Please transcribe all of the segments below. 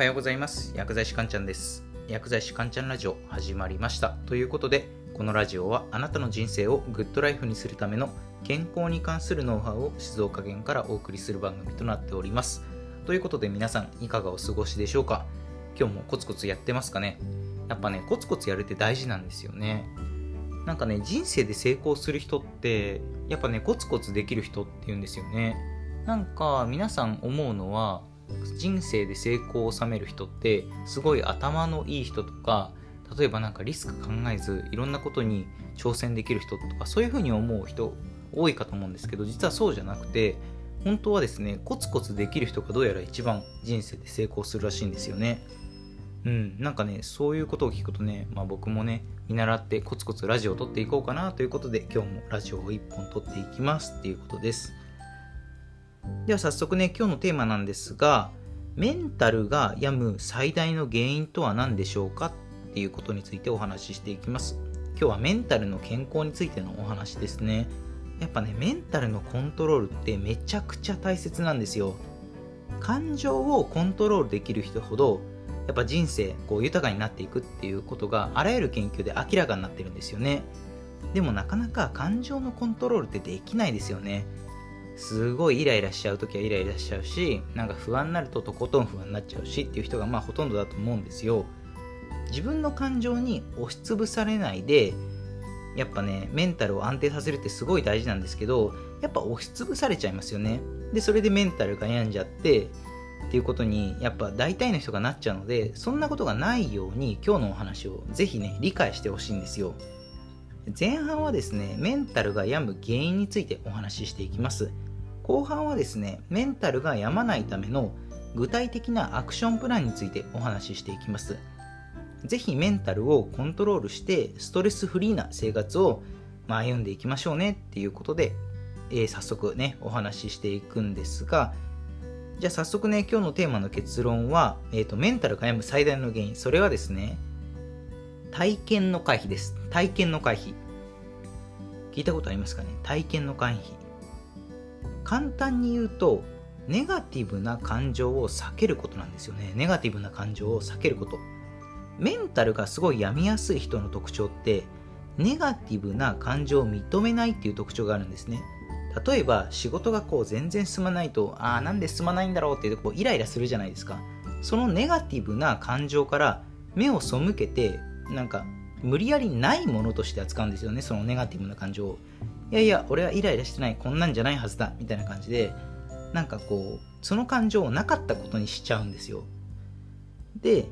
はようございます。薬剤師かんちゃんです。薬剤師かんちゃんラジオ始まりました。ということでこのラジオはあなたの人生をグッドライフにするための健康に関するノウハウを静岡県からお送りする番組となっております。ということで皆さんいかがお過ごしでしょうか？今日もコツコツやってますかね？やっぱねコツコツやるって大事なんですよね。なんかね人生で成功する人ってやっぱねコツコツできる人って言うんですよね。なんか皆さん思うのは人生で成功を収める人ってすごい頭のいい人とか例えばなんかリスク考えずいろんなことに挑戦できる人とかそういうふうに思う人多いかと思うんですけど実はそうじゃなくて本当はですねコツコツできる人がどうやら一番人生で成功するらしいんですよね。うんなんかねそういうことを聞くとね、まあ、僕もね見習ってコツコツラジオを撮っていこうかなということで今日もラジオを1本撮っていきますっていうことです。では早速ね、今日のテーマなんですが、メンタルが病む最大の原因とは何でしょうか？っていうことについてお話ししていきます。今日はメンタルの健康についてのお話ですね。やっぱね、メンタルのコントロールってめちゃくちゃ大切なんですよ。感情をコントロールできる人ほど、やっぱ人生こう豊かになっていくっていうことがあらゆる研究で明らかになってるんですよね。でもなかなか感情のコントロールってできないですよね。すごいイライラしちゃう時はイライラしちゃうしなんか不安になるととことん不安になっちゃうしっていう人がまあほとんどだと思うんですよ。自分の感情に押しつぶされないでやっぱねメンタルを安定させるってすごい大事なんですけどやっぱ押しつぶされちゃいますよね。でそれでメンタルが病んじゃってっていうことにやっぱ大体の人がなっちゃうのでそんなことがないように今日のお話をぜひね理解してほしいんですよ。前半はですねメンタルが病む原因についてお話ししていきます。後半はですねメンタルが病まないための具体的なアクションプランについてお話ししていきます。ぜひメンタルをコントロールしてストレスフリーな生活を、ま歩んでいきましょうねっていうことで、えー、早速ねお話ししていくんですがじゃあ早速ね今日のテーマの結論は、えーと、メンタルが病む最大の原因。それはですね体験の回避です。体験の回避。聞いたことありますかね？体験の回避。簡単に言うとネガティブな感情を避けることなんですよね。ネガティブな感情を避けること。メンタルがすごい病みやすい人の特徴ってネガティブな感情を認めないっていう特徴があるんですね。例えば仕事がこう全然進まないとああなんで進まないんだろうってこうイライラするじゃないですか。そのネガティブな感情から目を背けてなんか無理やりないものとして扱うんですよねそのネガティブな感情を。いやいや俺はイライラしてないこんなんじゃないはずだみたいな感じでなんかこうその感情をなかったことにしちゃうんですよ。で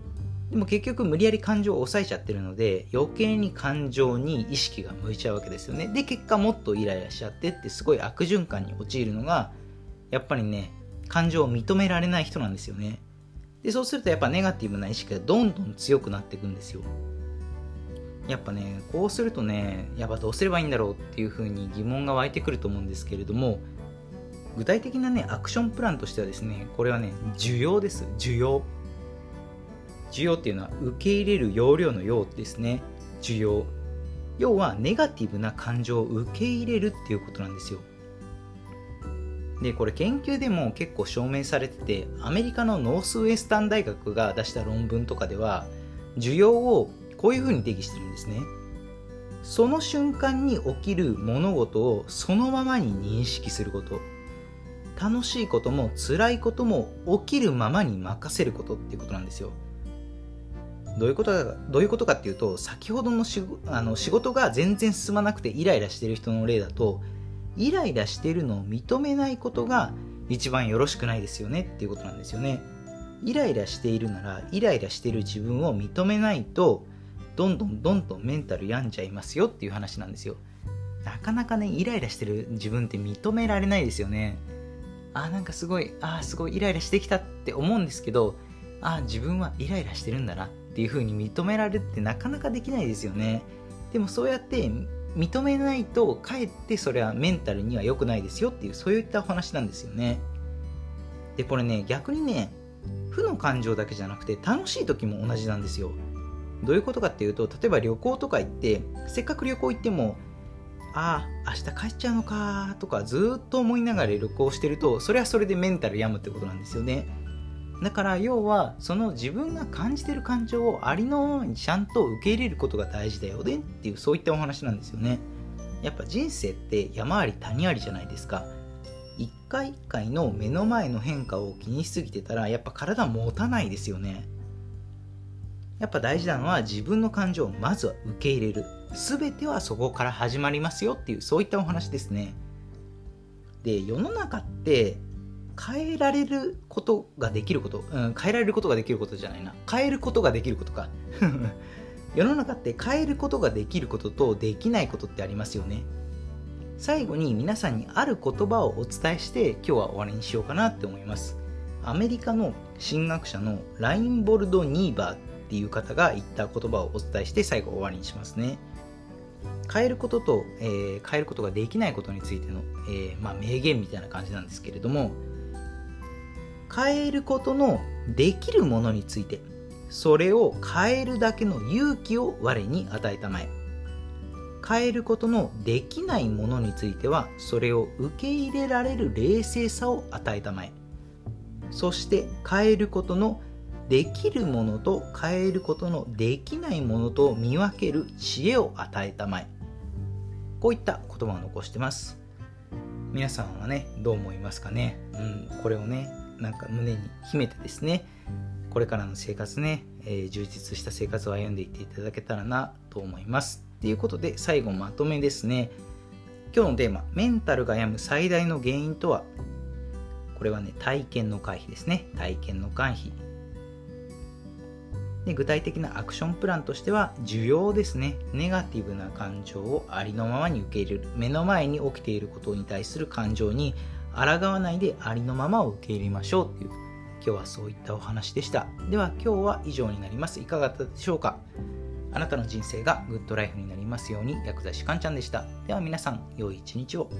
でも結局無理やり感情を抑えちゃってるので余計に感情に意識が向いちゃうわけですよね。で結果もっとイライラしちゃってってすごい悪循環に陥るのがやっぱりね感情を認められない人なんですよね。でそうするとやっぱネガティブな意識がどんどん強くなっていくんですよ。やっぱねこうするとねやっぱどうすればいいんだろうっていうふうに疑問が湧いてくると思うんですけれども具体的なねアクションプランとしてはですねこれはね需要です。需要。需要っていうのは受け入れる容量のようですね。需要。要はネガティブな感情を受け入れるっていうことなんですよ。でこれ研究でも結構証明されててアメリカのノースウェスタン大学が出した論文とかでは需要をこういうふうに定義してるんですね。その瞬間に起きる物事をそのままに認識すること。楽しいことも辛いことも起きるままに任せることっていうことなんですよ。どういうことかどういうことかっていうと先ほどのしあの仕事が全然進まなくてイライラしてる人の例だとイライラしてるのを認めないことが一番よろしくないですよねっていうことなんですよね。イライラしているならイライラしている自分を認めないとどんどんどんどんメンタル病んじゃいますよっていう話なんですよ。なかなかねイライラしてる自分って認められないですよね。あなんかすごいあすごいイライラしてきたって思うんですけどあ自分はイライラしてるんだなっていう風に認められるってなかなかできないですよね。でもそうやって認めないとかえってそれはメンタルには良くないですよっていうそういったお話なんですよね。でこれね逆にね負の感情だけじゃなくて楽しい時も同じなんですよ。どういうことかっていうと例えば旅行とか行ってせっかく旅行行ってもああ明日帰っちゃうのかとかずっと思いながら旅行してるとそれはそれでメンタル病むってことなんですよね。だから要はその自分が感じてる感情をありのままにちゃんと受け入れることが大事だよねっていうそういったお話なんですよね。やっぱ人生って山あり谷ありじゃないですか。一回一回の目の前の変化を気にしすぎてたらやっぱ体持たないですよね。やっぱ大事なのは自分の感情をまずは受け入れる。全てはそこから始まりますよっていうそういったお話ですね。で世の中って変えられることができること、うん、変えられることができることじゃないな。変えることができることか。世の中って変えることができることとできないことってありますよね。最後に皆さんにある言葉をお伝えして今日は終わりにしようかなって思います。アメリカの神学者のラインボルド・ニーバーっていう方が言った言葉をお伝えして最後終わりにしますね。変えることと、えー、変えることができないことについての、えー、まあ、名言みたいな感じなんですけれども変えることのできるものについてそれを変えるだけの勇気を我に与えたまえ。変えることのできないものについてはそれを受け入れられる冷静さを与えたまえ。そして変えることのできるものと変えることのできないものと見分ける知恵を与えたまえ。こういった言葉を残してます。皆さんはねどう思いますかね？うんこれをねなんか胸に秘めてですねこれからの生活ね、えー、充実した生活を歩んでいっていただけたらなと思います。ということで最後まとめですね。今日のテーマメンタルが病む最大の原因とは？これはね体験の回避ですね。体験の回避。で具体的なアクションプランとしては需要ですね。ネガティブな感情をありのままに受け入れる。目の前に起きていることに対する感情に抗わないでありのままを受け入れましょうっていう。今日はそういったお話でした。では今日は以上になります。いかがだったでしょうか？あなたの人生がグッドライフになりますように。薬剤師かんちゃんでした。では皆さん良い一日を。